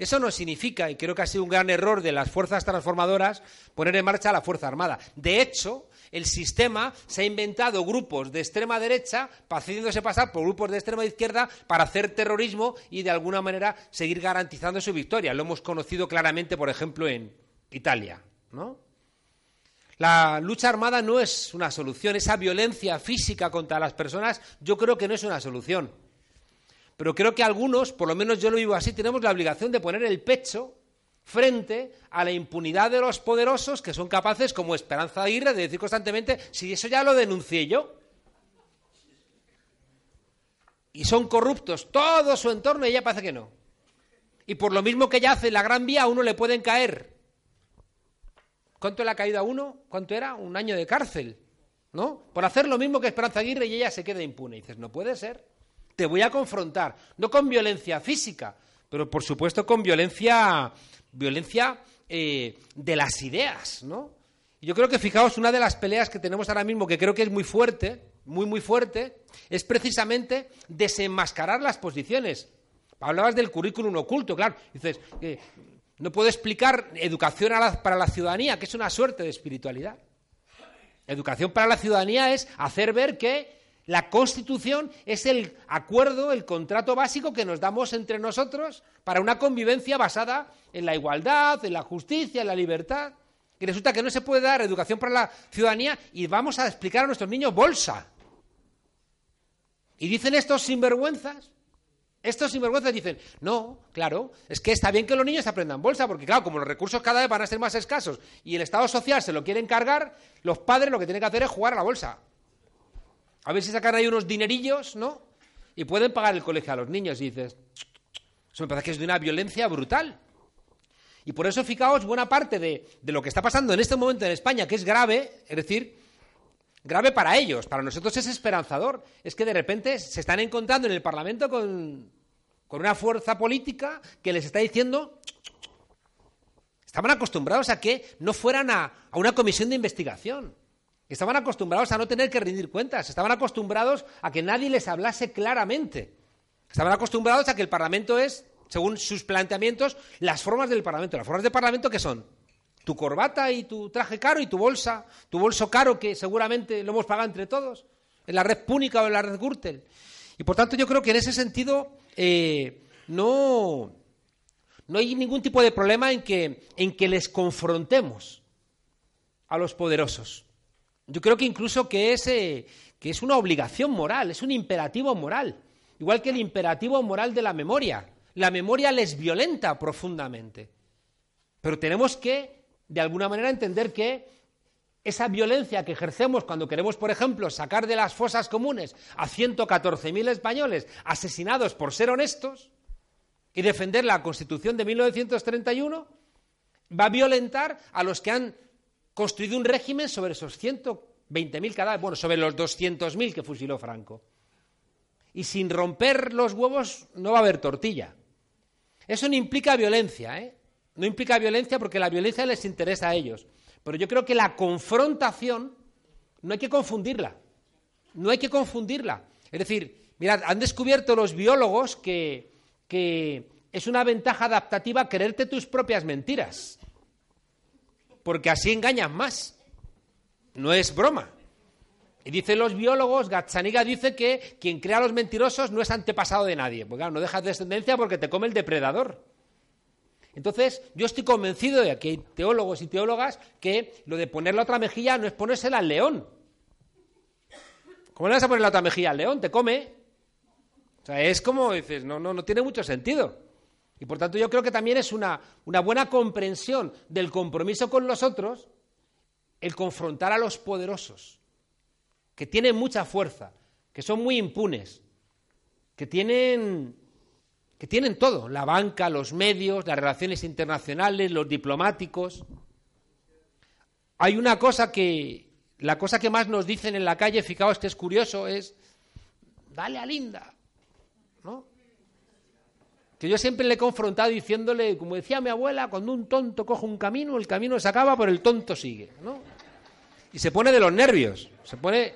Eso no significa, y creo que ha sido un gran error de las fuerzas transformadoras, poner en marcha la Fuerza Armada. De hecho, el sistema se ha inventado grupos de extrema derecha, haciéndose pasar por grupos de extrema izquierda, para hacer terrorismo y de alguna manera seguir garantizando su victoria. Lo hemos conocido claramente, por ejemplo, en Italia. ¿no? La lucha armada no es una solución. Esa violencia física contra las personas yo creo que no es una solución. Pero creo que algunos, por lo menos yo lo vivo así, tenemos la obligación de poner el pecho frente a la impunidad de los poderosos que son capaces, como Esperanza Aguirre, de decir constantemente, si eso ya lo denuncié yo. Y son corruptos todo su entorno y ella parece que no. Y por lo mismo que ella hace la Gran Vía, a uno le pueden caer ¿Cuánto le ha caído a uno? ¿Cuánto era? Un año de cárcel, ¿no? Por hacer lo mismo que Esperanza Aguirre y ella se queda impune. Y dices, no puede ser. Te voy a confrontar, no con violencia física, pero por supuesto con violencia, violencia eh, de las ideas, ¿no? yo creo que, fijaos, una de las peleas que tenemos ahora mismo, que creo que es muy fuerte, muy, muy fuerte, es precisamente desenmascarar las posiciones. Hablabas del currículum oculto, claro. Dices, eh, no puedo explicar educación para la ciudadanía, que es una suerte de espiritualidad. Educación para la ciudadanía es hacer ver que la Constitución es el acuerdo, el contrato básico que nos damos entre nosotros para una convivencia basada en la igualdad, en la justicia, en la libertad. Y resulta que no se puede dar educación para la ciudadanía y vamos a explicar a nuestros niños bolsa. Y dicen estos sinvergüenzas, estos sinvergüenzas dicen, no, claro, es que está bien que los niños aprendan bolsa, porque claro, como los recursos cada vez van a ser más escasos y el Estado social se lo quiere encargar, los padres lo que tienen que hacer es jugar a la bolsa. A ver si sacan ahí unos dinerillos, ¿no? Y pueden pagar el colegio a los niños. Y dices, eso me parece que es de una violencia brutal. Y por eso, fijaos, buena parte de, lo que está pasando en este momento en España, que es grave, es decir, grave para ellos, para nosotros es esperanzador, es que de repente se están encontrando en el Parlamento con, con una fuerza política que les está diciendo, estaban acostumbrados a que no fueran a una comisión de investigación. Estaban acostumbrados a no tener que rendir cuentas, estaban acostumbrados a que nadie les hablase claramente. Estaban acostumbrados a que el Parlamento es, según sus planteamientos, las formas del Parlamento. ¿Las formas del Parlamento qué son? Tu corbata y tu traje caro y tu bolsa, tu bolso caro que seguramente lo hemos pagado entre todos, en la red púnica o en la red Gürtel. Y por tanto yo creo que en ese sentido eh, no, no hay ningún tipo de problema en que, en que les confrontemos a los poderosos. Yo creo que incluso que es, eh, que es una obligación moral, es un imperativo moral, igual que el imperativo moral de la memoria. La memoria les violenta profundamente. Pero tenemos que, de alguna manera, entender que esa violencia que ejercemos cuando queremos, por ejemplo, sacar de las fosas comunes a 114.000 españoles asesinados por ser honestos y defender la Constitución de 1931, va a violentar a los que han construido un régimen sobre esos 120.000 cadáveres, bueno, sobre los 200.000 que fusiló Franco. Y sin romper los huevos no va a haber tortilla. Eso no implica violencia, ¿eh? No implica violencia porque la violencia les interesa a ellos. Pero yo creo que la confrontación no hay que confundirla. No hay que confundirla. Es decir, mirad, han descubierto los biólogos que, que es una ventaja adaptativa creerte tus propias mentiras porque así engañan más. No es broma. Y dicen los biólogos, Gazzaniga dice que quien crea a los mentirosos no es antepasado de nadie. Porque no dejas descendencia porque te come el depredador. Entonces, yo estoy convencido de que hay teólogos y teólogas que lo de poner la otra mejilla no es ponérsela al león. ¿Cómo le vas a poner la otra mejilla al león? Te come. O sea, es como dices, no, no, no tiene mucho sentido. Y por tanto yo creo que también es una, buena comprensión del compromiso con los otros el confrontar a los poderosos, que tienen mucha fuerza, que son muy impunes, que tienen, que tienen todo, la banca, los medios, las relaciones internacionales, los diplomáticos. Hay una cosa que, la cosa que más nos dicen en la calle, fijaos que es curioso, es, dale a Linda, ¿no? Que yo siempre le he confrontado diciéndole, como decía mi abuela, cuando un tonto coge un camino, el camino se acaba, pero el tonto sigue, ¿no? Y se pone de los nervios, se pone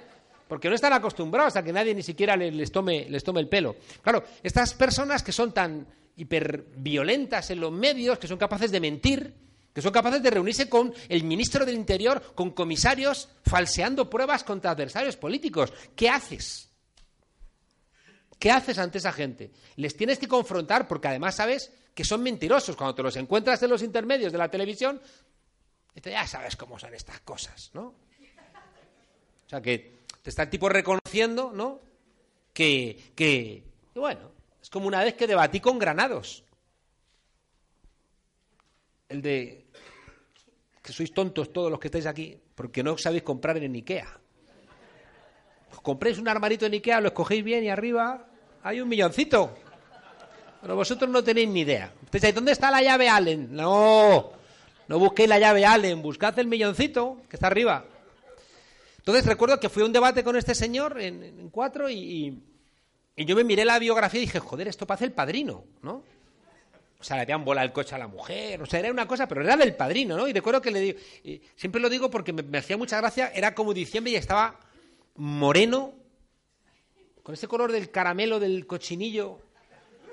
porque no están acostumbrados a que nadie ni siquiera les tome, les tome el pelo. Claro, estas personas que son tan hiperviolentas en los medios, que son capaces de mentir, que son capaces de reunirse con el ministro del Interior, con comisarios, falseando pruebas contra adversarios políticos. ¿Qué haces? ¿Qué haces ante esa gente? Les tienes que confrontar porque además sabes que son mentirosos. Cuando te los encuentras en los intermedios de la televisión, ya sabes cómo son estas cosas, ¿no? O sea, que te está el tipo reconociendo, ¿no? Que, que, bueno, es como una vez que debatí con Granados. El de que sois tontos todos los que estáis aquí porque no sabéis comprar en Ikea compréis un armarito en Ikea, lo escogéis bien y arriba hay un milloncito. Pero vosotros no tenéis ni idea. Ustedes ¿dónde está la llave Allen? No, no busquéis la llave Allen, buscad el milloncito que está arriba. Entonces recuerdo que fui a un debate con este señor en, cuatro y, yo me miré la biografía y dije, joder, esto parece el padrino, ¿no? O sea, le habían volado el coche a la mujer, o sea, era una cosa, pero era del padrino, ¿no? Y recuerdo que le digo, siempre lo digo porque me, me hacía mucha gracia, era como diciembre y estaba moreno, con ese color del caramelo del cochinillo,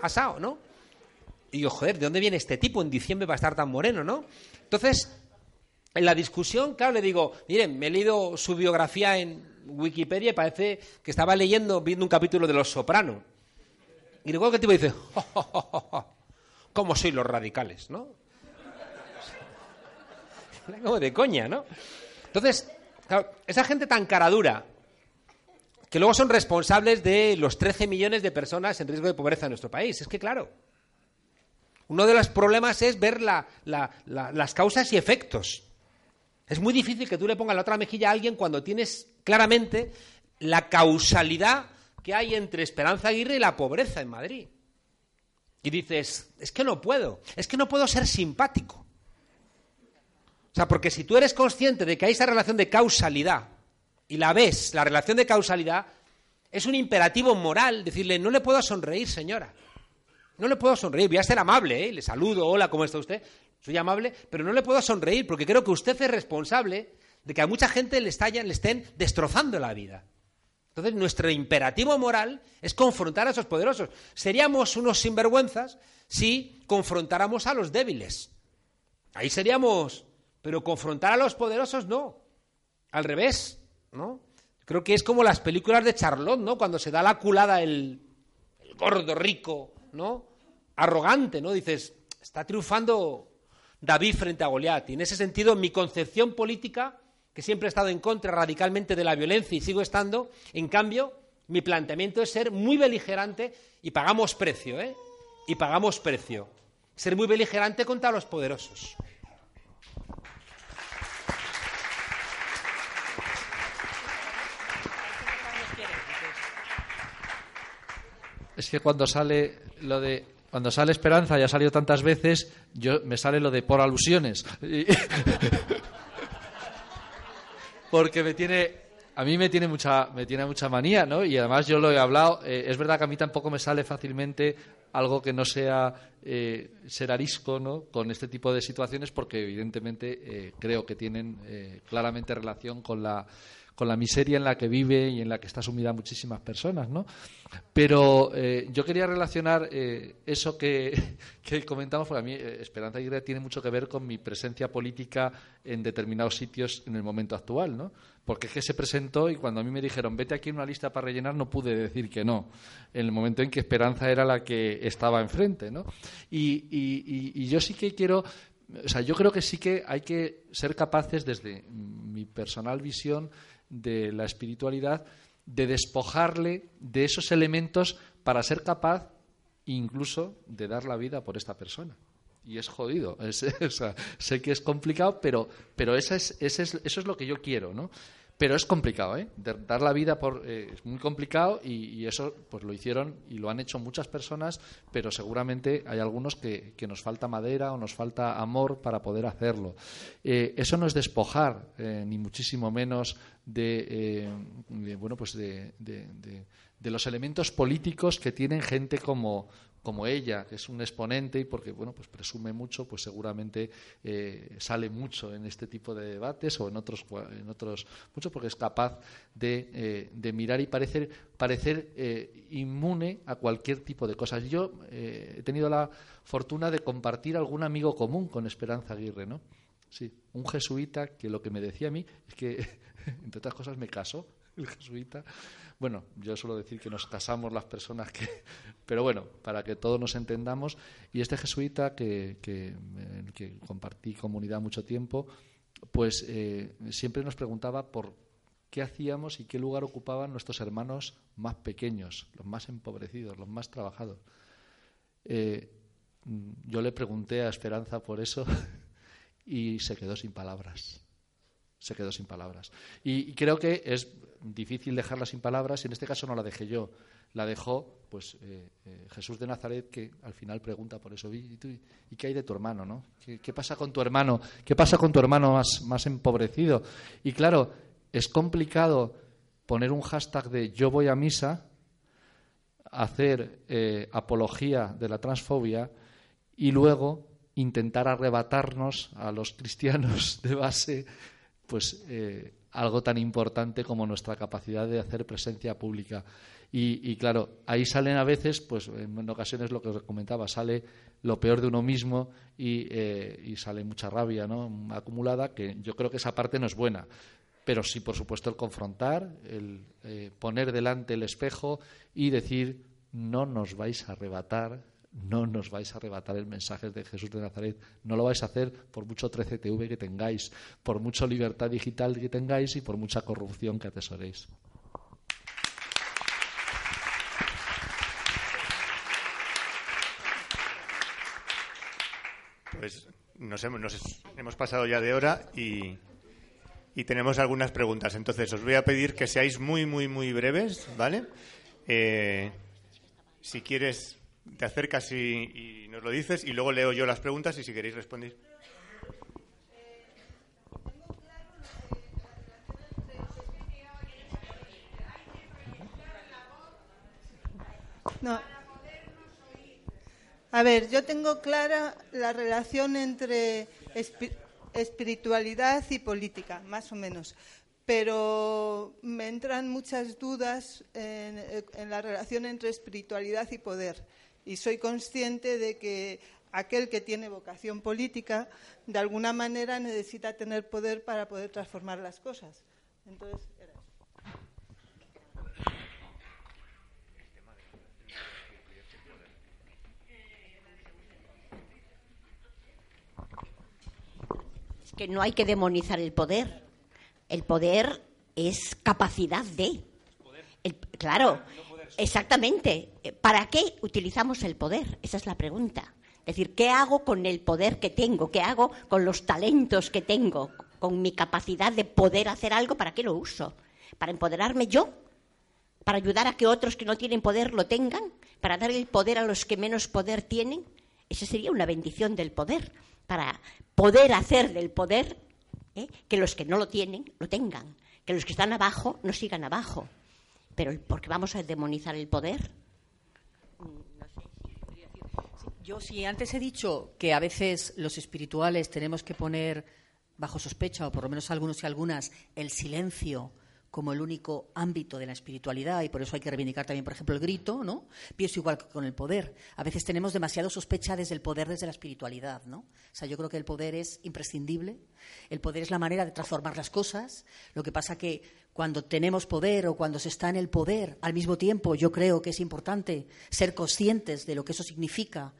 asado, ¿no? Y digo, joder, ¿de dónde viene este tipo? En diciembre va a estar tan moreno, ¿no? Entonces, en la discusión, claro, le digo, miren, me he leído su biografía en Wikipedia y parece que estaba leyendo, viendo un capítulo de Los Soprano. Y luego el tipo dice, ¿cómo soy los radicales, no? [laughs] Como de coña, ¿no? Entonces, claro, esa gente tan caradura, que luego son responsables de los 13 millones de personas en riesgo de pobreza en nuestro país. Es que, claro, uno de los problemas es ver las causas y efectos. Es muy difícil que tú le pongas la otra mejilla a alguien cuando tienes claramente la causalidad que hay entre Esperanza Aguirre y la pobreza en Madrid. Y dices, es que no puedo, es que no puedo ser simpático. O sea, porque si tú eres consciente de que hay esa relación de causalidad y la ves, la relación de causalidad, es un imperativo moral decirle, no le puedo sonreír, señora. No le puedo sonreír, voy a ser amable, ¿eh? le saludo, hola, ¿cómo está usted? Soy amable, pero no le puedo sonreír porque creo que usted es responsable de que a mucha gente le, le estén destrozando la vida. Entonces, nuestro imperativo moral es confrontar a esos poderosos. Seríamos unos sinvergüenzas si confrontáramos a los débiles. Ahí seríamos. Pero confrontar a los poderosos no. Al revés, ¿no? Creo que es como las películas de Charlotte, ¿no? Cuando se da la culada el, el gordo rico, ¿no? Arrogante, ¿no? Dices, está triunfando David frente a Goliat. Y en ese sentido, mi concepción política que siempre he estado en contra radicalmente de la violencia y sigo estando, en cambio, mi planteamiento es ser muy beligerante y pagamos precio, ¿eh? Y pagamos precio. Ser muy beligerante contra los poderosos. Es que cuando sale lo de cuando sale Esperanza, ya ha salido tantas veces, yo me sale lo de por alusiones. [laughs] porque me tiene a mí me tiene mucha me tiene mucha manía no y además yo lo he hablado eh, es verdad que a mí tampoco me sale fácilmente algo que no sea eh, ser arisco ¿no? con este tipo de situaciones porque evidentemente eh, creo que tienen claramente relación con la con la miseria en la que vive y en la que está sumida muchísimas personas, ¿no? Pero eh, yo quería relacionar eh, eso que, [laughs] que, comentamos, porque a mí eh, Esperanza Aguirre tiene mucho que ver con mi presencia política en determinados sitios en el momento actual, ¿no? Porque es que se presentó y cuando a mí me dijeron, vete aquí en una lista para rellenar, no pude decir que no, en el momento en que Esperanza era la que estaba enfrente, ¿no? Y, y yo sí que quiero o sea, yo creo que sí que hay que ser capaces, desde mi personal visión, de la espiritualidad, de despojarle de esos elementos para ser capaz incluso de dar la vida por esta persona. Y es jodido. [laughs] sé que es complicado, pero, pero esa es, ese es, eso es lo que yo quiero, ¿no? Pero es complicado, ¿eh? dar la vida por, eh, es muy complicado y, eso pues lo hicieron y lo han hecho muchas personas, pero seguramente hay algunos que, nos falta madera o nos falta amor para poder hacerlo. Eh, eso no es despojar, eh, ni muchísimo menos de, bueno pues de, de los elementos políticos que tienen gente como, como ella, que es un exponente y porque bueno, pues presume mucho, pues seguramente eh, sale mucho en este tipo de debates o en otros, en otros mucho porque es capaz de, eh, de mirar y parecer, parecer eh, inmune a cualquier tipo de cosas. Yo he tenido la fortuna de compartir algún amigo común con Esperanza Aguirre, ¿no? Sí, un jesuita que lo que me decía a mí es que, [laughs] entre otras cosas, me casó el jesuita bueno, yo suelo decir que nos casamos las personas que... [laughs] Pero bueno, para que todos nos entendamos. Y este jesuita que, que, que compartí comunidad mucho tiempo, pues eh, siempre nos preguntaba por qué hacíamos y qué lugar ocupaban nuestros hermanos más pequeños, los más empobrecidos, los más trabajados. Eh, yo le pregunté a Esperanza por eso [laughs] y se quedó sin palabras. Se quedó sin palabras. y creo que es difícil dejarla sin palabras y en este caso no la dejé yo. La dejó pues eh, eh, Jesús de Nazaret que al final pregunta por eso ¿y, qué hay de tu hermano? ¿no? ¿Qué, pasa con tu hermano? ¿Qué pasa con tu hermano más, más empobrecido? Y claro, es complicado poner un hashtag de yo voy a misa, hacer eh, apología de la transfobia y luego intentar arrebatarnos a los cristianos de base pues algo tan importante como nuestra capacidad de hacer presencia pública. Y, claro, ahí salen a veces, pues en ocasiones lo que os comentaba, sale lo peor de uno mismo y, eh, sale mucha rabia acumulada, que yo creo que esa parte no es buena. Pero sí, por supuesto, el confrontar, el eh, poner delante el espejo y decir, no nos vais a arrebatar no nos vais a arrebatar el mensaje de Jesús de Nazaret. No lo vais a hacer por mucho 13TV que tengáis, por mucha libertad digital que tengáis y por mucha corrupción que atesoréis. Pues nos hemos, pasado ya de hora y, tenemos algunas preguntas. Entonces, os voy a pedir que seáis muy, muy, muy breves, ¿vale? Eh, si quieres te acercas y, nos lo dices y luego leo yo las preguntas y si queréis responder. No. A ver, yo tengo clara la relación entre espiritualidad y política, más o menos pero me entran muchas dudas en, la relación entre espiritualidad y poder. Y soy consciente de que aquel que tiene vocación política, de alguna manera necesita tener poder para poder transformar las cosas. Entonces, Es que no hay que demonizar el poder el poder es capacidad de. claro, exactamente. ¿Para qué utilizamos el poder? Esa es la pregunta. Es decir, ¿qué hago con el poder que tengo? ¿Qué hago con los talentos que tengo? Con mi capacidad de poder hacer algo, ¿para qué lo uso? ¿Para empoderarme yo? ¿Para ayudar a que otros que no tienen poder lo tengan? ¿Para dar el poder a los que menos poder tienen? Esa sería una bendición del poder. Para poder hacer del poder ¿eh? que los que no lo tienen lo tengan, que los que están abajo no sigan abajo. Pero ¿por qué vamos a demonizar el poder? Yo sí, antes he dicho que a veces los espirituales tenemos que poner bajo sospecha, o por lo menos algunos y algunas, el silencio como el único ámbito de la espiritualidad y por eso hay que reivindicar también, por ejemplo, el grito, ¿no? Pienso igual que con el poder. A veces tenemos demasiado sospecha desde el poder, desde la espiritualidad, ¿no? O sea, yo creo que el poder es imprescindible. El poder es la manera de transformar las cosas. Lo que pasa que cuando tenemos poder o cuando se está en el poder, al mismo tiempo, yo creo que es importante ser conscientes de lo que eso significa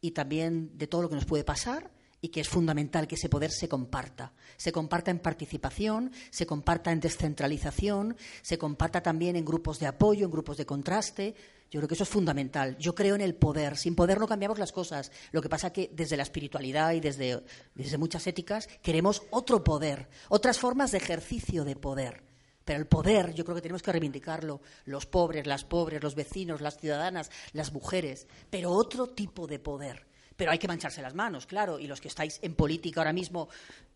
y también de todo lo que nos puede pasar y que es fundamental que ese poder se comparta. Se comparta en participación, se comparta en descentralización, se comparta también en grupos de apoyo, en grupos de contraste. Yo creo que eso es fundamental. Yo creo en el poder. Sin poder no cambiamos las cosas. Lo que pasa es que desde la espiritualidad y desde, desde muchas éticas queremos otro poder, otras formas de ejercicio de poder. Pero el poder, yo creo que tenemos que reivindicarlo. Los pobres, las pobres, los vecinos, las ciudadanas, las mujeres. Pero otro tipo de poder pero hay que mancharse las manos, claro, y los que estáis en política ahora mismo,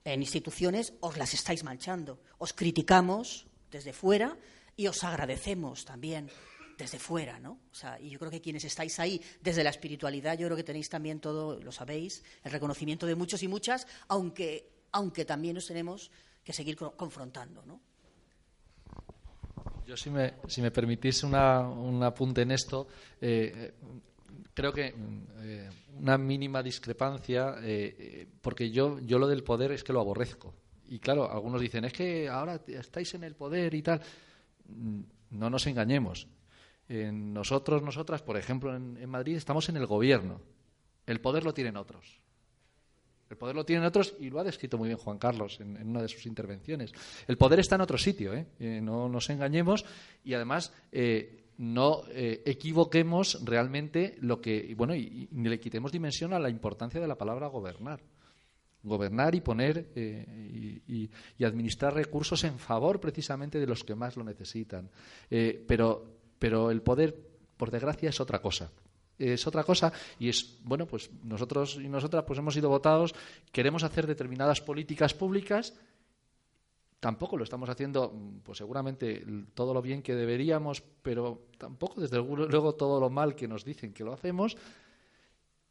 en instituciones, os las estáis manchando. Os criticamos desde fuera y os agradecemos también desde fuera, ¿no? O sea, y yo creo que quienes estáis ahí desde la espiritualidad, yo creo que tenéis también todo, lo sabéis, el reconocimiento de muchos y muchas, aunque, aunque también nos tenemos que seguir confrontando, ¿no? Yo, si me, si me permitís una, un apunte en esto, eh, creo que mm, eh, una mínima discrepancia, eh, eh, porque yo, yo lo del poder es que lo aborrezco. Y claro, algunos dicen, es que ahora estáis en el poder y tal. Mm, no nos engañemos. nosotros, nosotras, por ejemplo, en, Madrid estamos en el gobierno. El poder lo tienen otros. El poder lo tienen otros y lo ha descrito muy bien Juan Carlos en, una de sus intervenciones. El poder está en otro sitio, no nos engañemos y además no eh, equivoquemos realmente lo que, bueno, y, le quitemos dimensión a la importancia de la palabra gobernar. Gobernar y poner eh, y, administrar recursos en favor precisamente de los que más lo necesitan. Eh, pero, pero el poder, por desgracia, es otra cosa es otra cosa y es bueno pues nosotros y nosotras pues hemos sido votados queremos hacer determinadas políticas públicas Tampoco lo estamos haciendo, pues seguramente todo lo bien que deberíamos, pero tampoco desde luego todo lo mal que nos dicen que lo hacemos.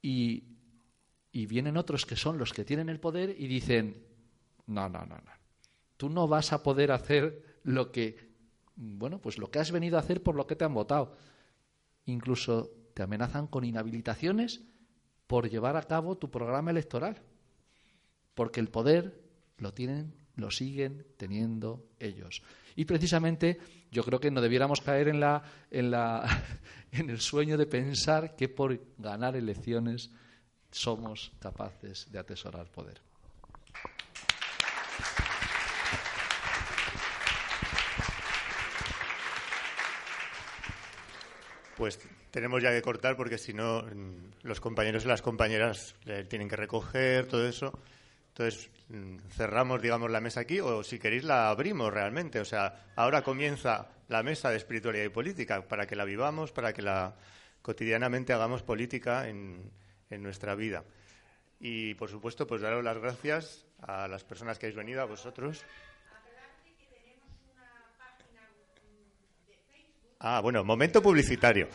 Y, y vienen otros que son los que tienen el poder y dicen, no, no, no, no. Tú no vas a poder hacer lo que bueno, pues lo que has venido a hacer por lo que te han votado. Incluso te amenazan con inhabilitaciones por llevar a cabo tu programa electoral. Porque el poder lo tienen, lo siguen teniendo ellos. Y precisamente yo creo que no debiéramos caer en, la, en, la, [laughs] en el sueño de pensar que por ganar elecciones somos capaces de atesorar poder. Pues tenemos ya que cortar porque si no mm, los compañeros y las compañeras tienen que recoger todo eso. Entonces mm, cerramos, digamos, la mesa aquí o si queréis la abrimos realmente. O sea, ahora comienza la mesa de espiritualidad y política para que la vivamos, para que la cotidianamente hagamos política en, en nuestra vida. Y por supuesto, pues daros las gracias a las personas que habéis venido, a vosotros. Ah, bueno, momento publicitario.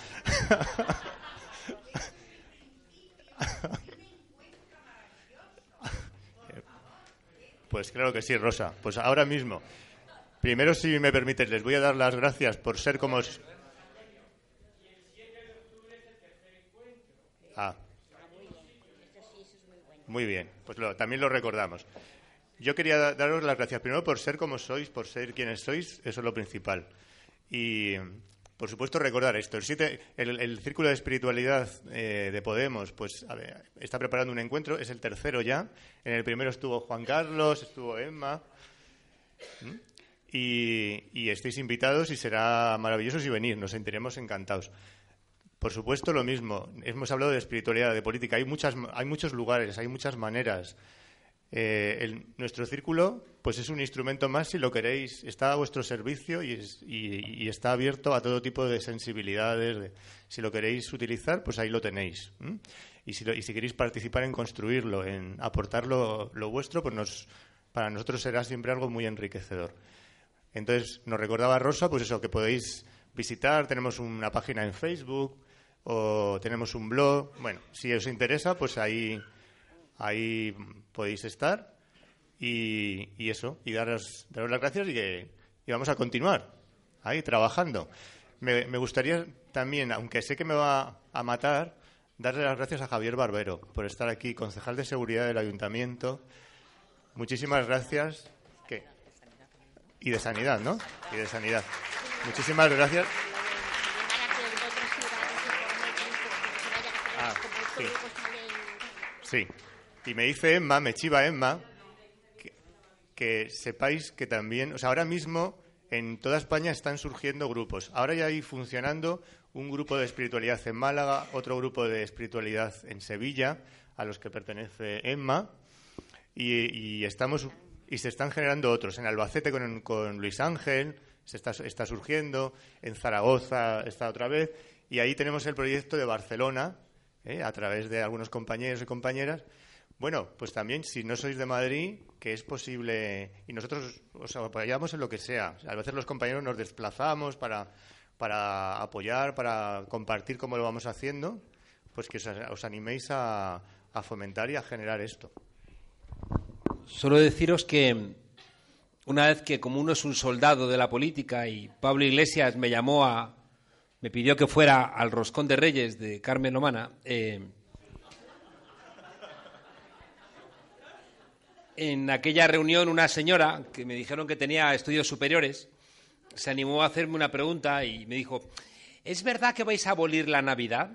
Pues claro que sí, Rosa. Pues ahora mismo. Primero, si me permites, les voy a dar las gracias por ser como... Ah. Muy bien, pues también lo recordamos. Yo quería daros las gracias primero por ser como sois, por ser quienes sois, eso es lo principal. Y por supuesto, recordar esto. El, Círculo de Espiritualidad eh, de Podemos pues, está preparando un encuentro, es el tercero ya. En el primero estuvo Juan Carlos, estuvo Emma. Y, estáis invitados y será maravilloso si venís, nos sentiremos encantados. Por supuesto, lo mismo. Hemos hablado de espiritualidad, de política. Hay, muchos lugares, hay muchas maneras. Eh, nuestro círculo pues es un instrumento más si lo queréis. Está a vuestro servicio y, está abierto a todo tipo de sensibilidades si lo queréis utilizar pues ahí lo tenéis y si, si, queréis participar en construirlo en aportar lo, vuestro pues nos, para nosotros será siempre algo muy enriquecedor. Entonces nos recordaba Rosa pues eso que podéis visitar tenemos una página en Facebook o tenemos un blog. Bueno si os interesa pues ahí Ahí podéis estar y, eso, y daros, daros, las gracias y que vamos a continuar ahí trabajando. Me, gustaría también, aunque sé que me va a matar, darle las gracias a Javier Barbero por estar aquí, concejal de seguridad del ayuntamiento. Muchísimas gracias. Y de sanidad, ¿no? Y de sanidad. Muchísimas gracias. Ah. Sí. Y me dice Emma, me chiva Emma, que, sepáis que también, o sea, ahora mismo en toda España están surgiendo grupos. Ahora ya hay funcionando un grupo de espiritualidad en Málaga, otro grupo de espiritualidad en Sevilla, a los que pertenece Emma, y, estamos y se están generando otros. En Albacete con, Luis Ángel se está, está, surgiendo, en Zaragoza está otra vez, y ahí tenemos el proyecto de Barcelona, ¿eh? a través de algunos compañeros y compañeras, bueno, pues también si no sois de Madrid, que es posible, y nosotros os apoyamos en lo que sea. A veces los compañeros nos desplazamos para, para apoyar, para compartir cómo lo vamos haciendo, pues que os, animéis a, fomentar y a generar esto. Solo deciros que una vez que como uno es un soldado de la política y Pablo Iglesias me llamó a, me pidió que fuera al Roscón de Reyes de Carmen Omana, eh, en aquella reunión una señora que me dijeron que tenía estudios superiores se animó a hacerme una pregunta y me dijo, ¿es verdad que vais a abolir la Navidad?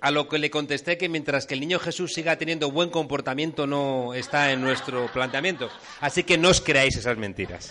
A lo que le contesté que mientras que el niño Jesús siga teniendo buen comportamiento no está en nuestro planteamiento. Así que no os creáis esas mentiras.